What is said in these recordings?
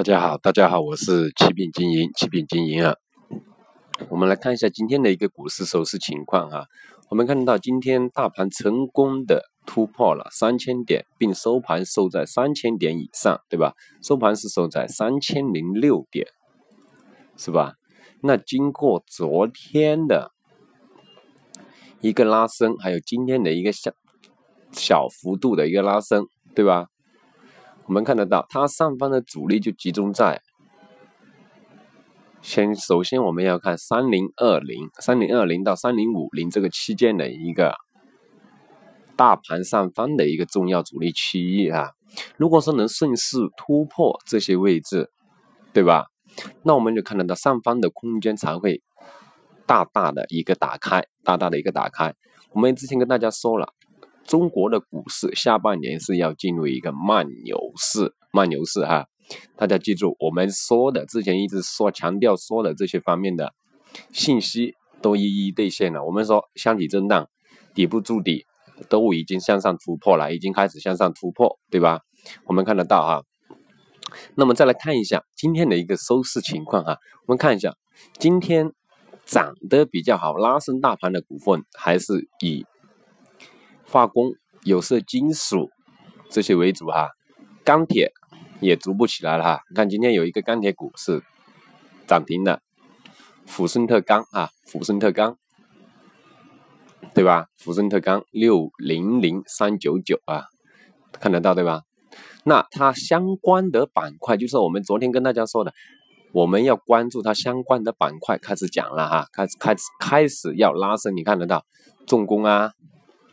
大家好，大家好，我是启品经营，启品经营啊。我们来看一下今天的一个股市收市情况啊。我们看到今天大盘成功的突破了三千点，并收盘收在三千点以上，对吧？收盘是收在三千零六点，是吧？那经过昨天的一个拉升，还有今天的一个小小幅度的一个拉升，对吧？我们看得到，它上方的主力就集中在，先首先我们要看三零二零、三零二零到三零五零这个期间的一个大盘上方的一个重要阻力区域啊。如果说能顺势突破这些位置，对吧？那我们就看得到上方的空间才会大大的一个打开，大大的一个打开。我们之前跟大家说了。中国的股市下半年是要进入一个慢牛市，慢牛市哈，大家记住我们说的之前一直说强调说的这些方面的信息都一一兑现了。我们说箱体震荡，底部筑底都已经向上突破了，已经开始向上突破，对吧？我们看得到哈。那么再来看一下今天的一个收市情况哈，我们看一下今天涨得比较好、拉升大盘的股份还是以。化工、有色金属这些为主哈，钢铁也逐步起来了哈。你看今天有一个钢铁股是涨停的，抚顺特钢啊，抚顺特钢，对吧？抚顺特钢六零零三九九啊，看得到对吧？那它相关的板块就是我们昨天跟大家说的，我们要关注它相关的板块，开始讲了哈，开始开始开始要拉升，你看得到重工啊。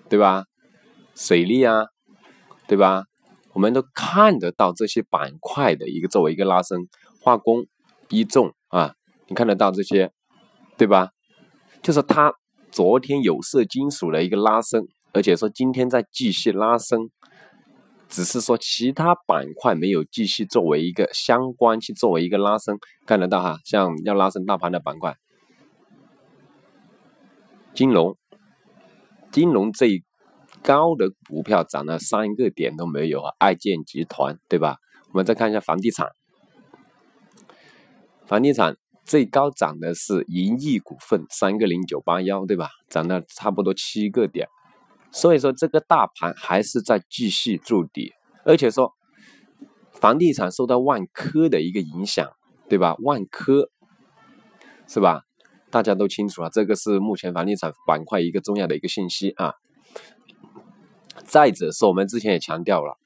对吧？水利啊，对吧？我们都看得到这些板块的一个作为一个拉升，化工、一重啊，你看得到这些，对吧？就是它昨天有色金属的一个拉升，而且说今天在继续拉升，只是说其他板块没有继续作为一个相关去作为一个拉升，看得到哈，像要拉升大盘的板块，金融。金融最高的股票涨了三个点都没有啊，爱建集团对吧？我们再看一下房地产，房地产最高涨的是银亿股份三个零九八幺对吧？涨了差不多七个点，所以说这个大盘还是在继续筑底，而且说房地产受到万科的一个影响对吧？万科是吧？大家都清楚啊，这个是目前房地产板块一个重要的一个信息啊。再者是我们之前也强调了，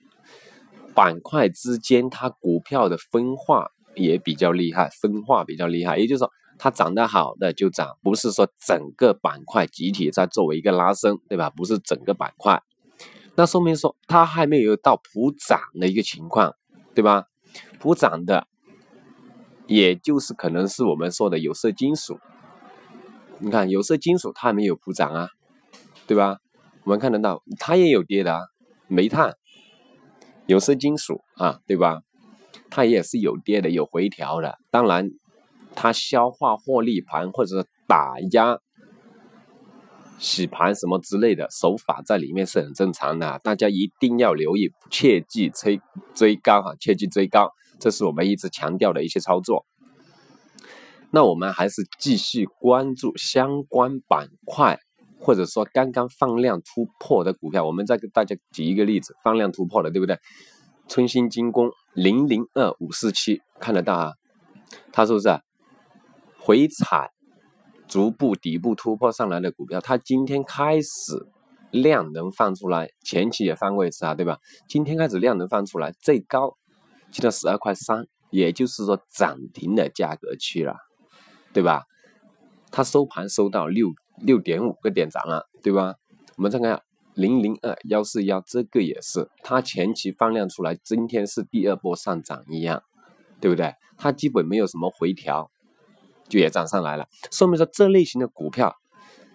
板块之间它股票的分化也比较厉害，分化比较厉害，也就是说它涨得好的就涨，不是说整个板块集体在作为一个拉升，对吧？不是整个板块，那说明说它还没有到普涨的一个情况，对吧？普涨的，也就是可能是我们说的有色金属。你看有色金属它没有普涨啊，对吧？我们看得到它也有跌的，啊，煤炭、有色金属啊，对吧？它也是有跌的，有回调的。当然，它消化获利盘或者是打压、洗盘什么之类的手法在里面是很正常的，大家一定要留意，切记追追高哈，切记追高，这是我们一直强调的一些操作。那我们还是继续关注相关板块，或者说刚刚放量突破的股票。我们再给大家举一个例子，放量突破了，对不对？春兴精工零零二五四七看得到啊？它是不是回踩逐步底部突破上来的股票？它今天开始量能放出来，前期也放过一次啊，对吧？今天开始量能放出来，最高去到十二块三，也就是说涨停的价格去了。对吧？它收盘收到六六点五个点涨了，对吧？我们再看零零二幺四幺，这个也是它前期放量出来，今天是第二波上涨一样，对不对？它基本没有什么回调，就也涨上来了，说明说这类型的股票，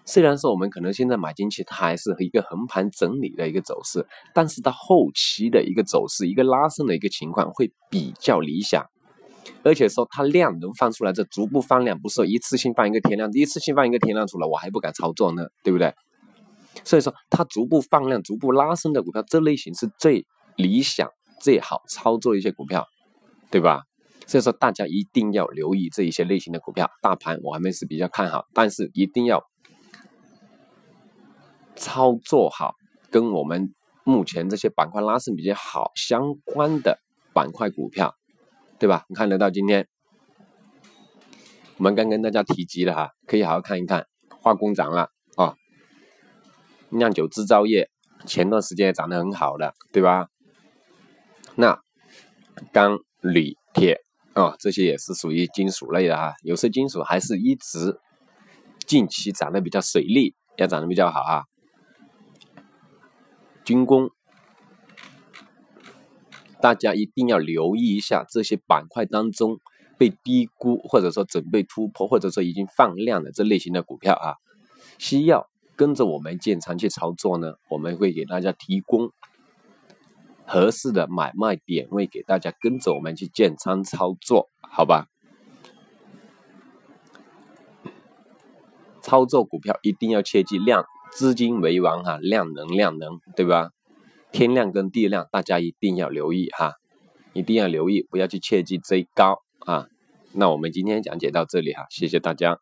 虽然说我们可能现在买进去，它还是一个横盘整理的一个走势，但是它后期的一个走势，一个拉升的一个情况会比较理想。而且说它量能放出来，这逐步放量，不是一次性放一个天量，一次性放一个天量出来，我还不敢操作呢，对不对？所以说它逐步放量、逐步拉升的股票，这类型是最理想、最好操作一些股票，对吧？所以说大家一定要留意这一些类型的股票。大盘我还没是比较看好，但是一定要操作好，跟我们目前这些板块拉升比较好相关的板块股票，对吧？你看得到今天我们刚跟大家提及了哈，可以好好看一看，化工涨了啊，酿酒制造业前段时间也涨得很好的，对吧？那钢、铝、铁。啊，这些也是属于金属类的哈，有色金属还是一直近期涨得比较水利，要涨得比较好啊。军工，大家一定要留意一下这些板块当中被低估或者说准备突破或者说已经放量的这类型的股票啊，需要跟着我们建仓去操作呢，我们会给大家提供。合适的买卖点位给大家跟着我们去建仓操作，好吧？操作股票一定要切记量，资金为王哈，量能量能，对吧？天量跟地量，大家一定要留意哈，一定要留意，不要去切记追高啊。那我们今天讲解到这里哈，谢谢大家。